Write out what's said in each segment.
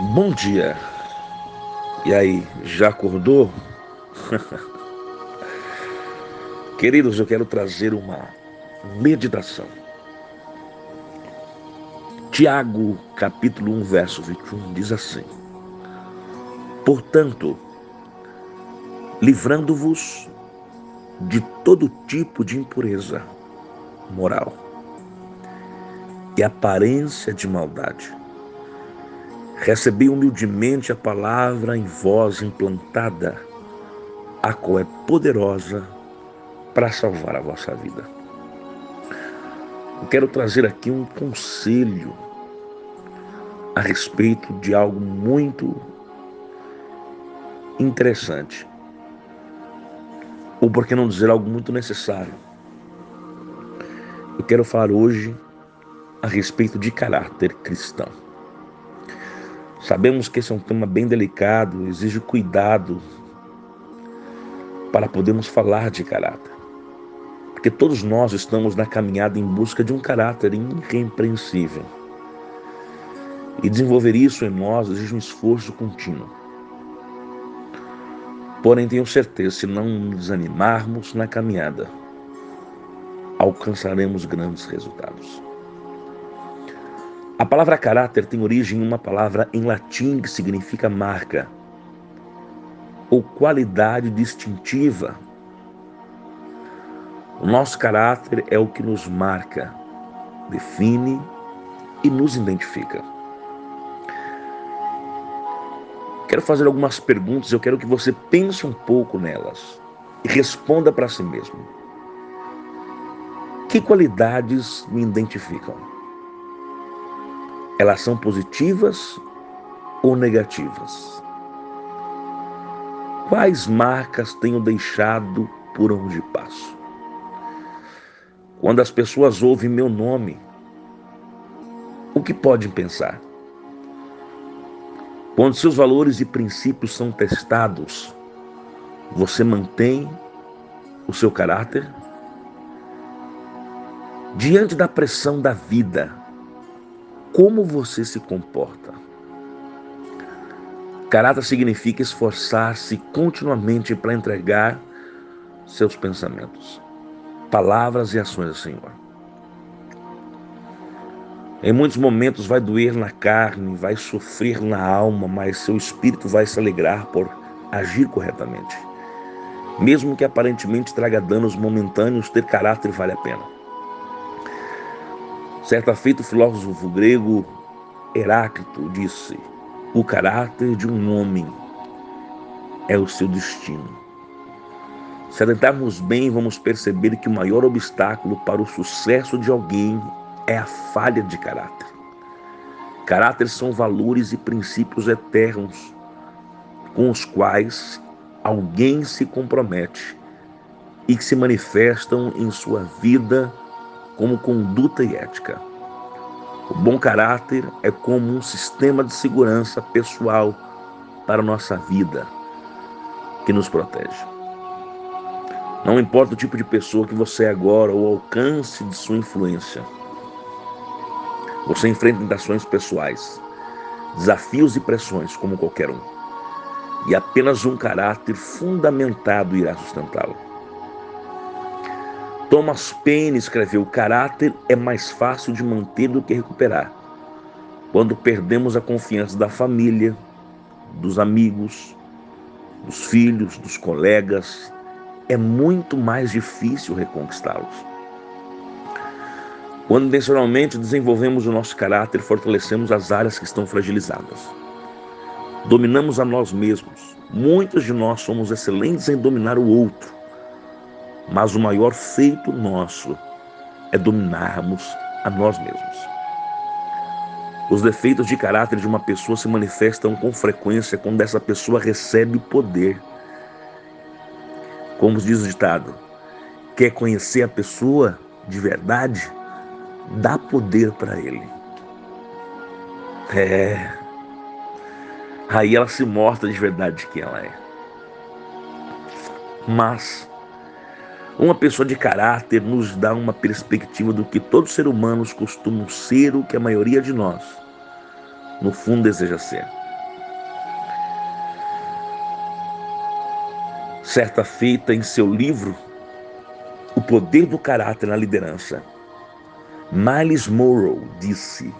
Bom dia. E aí, já acordou? Queridos, eu quero trazer uma meditação. Tiago, capítulo 1, verso 21, diz assim: Portanto, livrando-vos de todo tipo de impureza moral e aparência de maldade, Recebi humildemente a palavra em voz implantada, a qual é poderosa para salvar a vossa vida. Eu quero trazer aqui um conselho a respeito de algo muito interessante. Ou por que não dizer algo muito necessário? Eu quero falar hoje a respeito de caráter cristão. Sabemos que esse é um tema bem delicado, exige cuidado para podermos falar de caráter. Porque todos nós estamos na caminhada em busca de um caráter irrepreensível. E desenvolver isso em nós exige um esforço contínuo. Porém, tenho certeza, se não nos desanimarmos na caminhada, alcançaremos grandes resultados. A palavra caráter tem origem em uma palavra em latim que significa marca ou qualidade distintiva. O nosso caráter é o que nos marca, define e nos identifica. Quero fazer algumas perguntas, eu quero que você pense um pouco nelas e responda para si mesmo. Que qualidades me identificam? Elas são positivas ou negativas? Quais marcas tenho deixado por onde passo? Quando as pessoas ouvem meu nome, o que podem pensar? Quando seus valores e princípios são testados, você mantém o seu caráter? Diante da pressão da vida, como você se comporta. Caráter significa esforçar-se continuamente para entregar seus pensamentos, palavras e ações ao Senhor. Em muitos momentos vai doer na carne, vai sofrer na alma, mas seu espírito vai se alegrar por agir corretamente. Mesmo que aparentemente traga danos momentâneos, ter caráter vale a pena. Certa feita, o filósofo grego Heráclito disse: O caráter de um homem é o seu destino. Se atentarmos bem, vamos perceber que o maior obstáculo para o sucesso de alguém é a falha de caráter. Caráter são valores e princípios eternos com os quais alguém se compromete e que se manifestam em sua vida como conduta e ética. O bom caráter é como um sistema de segurança pessoal para nossa vida que nos protege. Não importa o tipo de pessoa que você é agora ou o alcance de sua influência. Você enfrenta tentações pessoais, desafios e pressões como qualquer um. E apenas um caráter fundamentado irá sustentá-lo. Thomas Paine escreveu: caráter é mais fácil de manter do que recuperar. Quando perdemos a confiança da família, dos amigos, dos filhos, dos colegas, é muito mais difícil reconquistá-los. Quando intencionalmente desenvolvemos o nosso caráter, fortalecemos as áreas que estão fragilizadas. Dominamos a nós mesmos. Muitos de nós somos excelentes em dominar o outro mas o maior feito nosso é dominarmos a nós mesmos. Os defeitos de caráter de uma pessoa se manifestam com frequência quando essa pessoa recebe poder. Como diz o ditado, quer conhecer a pessoa de verdade? Dá poder para ele. É. Aí ela se mostra de verdade quem ela é. Mas uma pessoa de caráter nos dá uma perspectiva do que todos os seres humanos costumam ser, o que a maioria de nós, no fundo, deseja ser. Certa feita em seu livro, O Poder do Caráter na Liderança, Miles Morrow disse: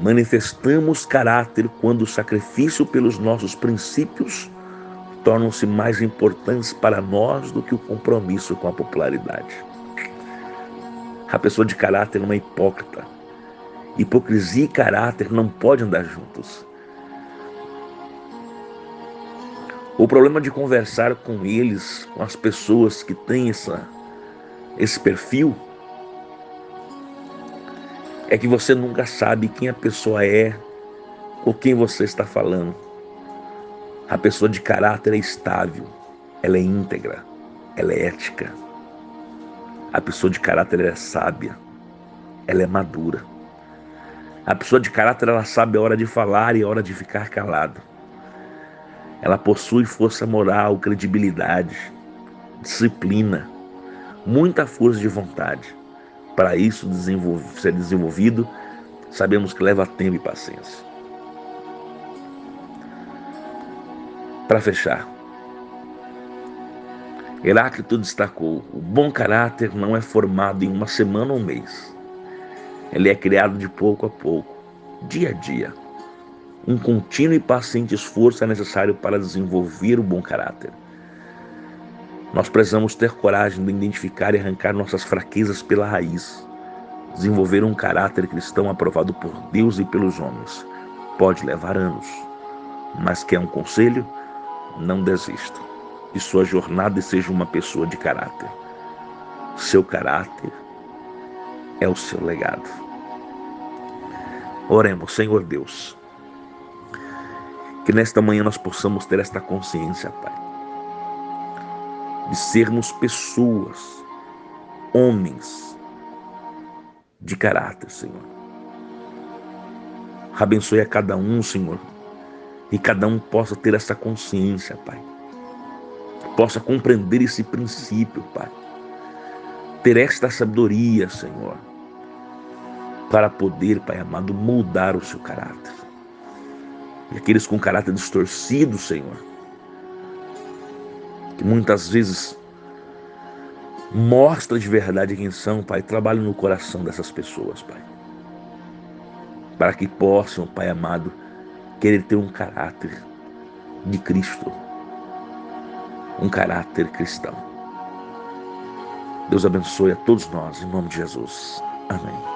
Manifestamos caráter quando o sacrifício pelos nossos princípios tornam-se mais importantes para nós do que o compromisso com a popularidade. A pessoa de caráter é hipócrita. Hipocrisia e caráter não podem andar juntos. O problema de conversar com eles, com as pessoas que têm essa, esse perfil, é que você nunca sabe quem a pessoa é ou quem você está falando. A pessoa de caráter é estável, ela é íntegra, ela é ética. A pessoa de caráter é sábia, ela é madura. A pessoa de caráter ela sabe a hora de falar e a hora de ficar calado. Ela possui força moral, credibilidade, disciplina, muita força de vontade. Para isso ser desenvolvido, sabemos que leva tempo e paciência. Para fechar, Heráclito destacou: o bom caráter não é formado em uma semana ou um mês. Ele é criado de pouco a pouco, dia a dia. Um contínuo e paciente esforço é necessário para desenvolver o bom caráter. Nós precisamos ter coragem de identificar e arrancar nossas fraquezas pela raiz. Desenvolver um caráter cristão aprovado por Deus e pelos homens pode levar anos, mas quer um conselho? Não desista de sua jornada e seja uma pessoa de caráter. Seu caráter é o seu legado. Oremos, Senhor Deus, que nesta manhã nós possamos ter esta consciência, Pai de sermos pessoas, homens de caráter, Senhor. Abençoe a cada um, Senhor, e cada um possa ter essa consciência, Pai. Possa compreender esse princípio, Pai. Ter esta sabedoria, Senhor, para poder, Pai amado, mudar o seu caráter. E aqueles com caráter distorcido, Senhor, que muitas vezes mostra de verdade quem são, Pai. Trabalhe no coração dessas pessoas, Pai. Para que possam, Pai amado, querer ter um caráter de Cristo, um caráter cristão. Deus abençoe a todos nós, em nome de Jesus. Amém.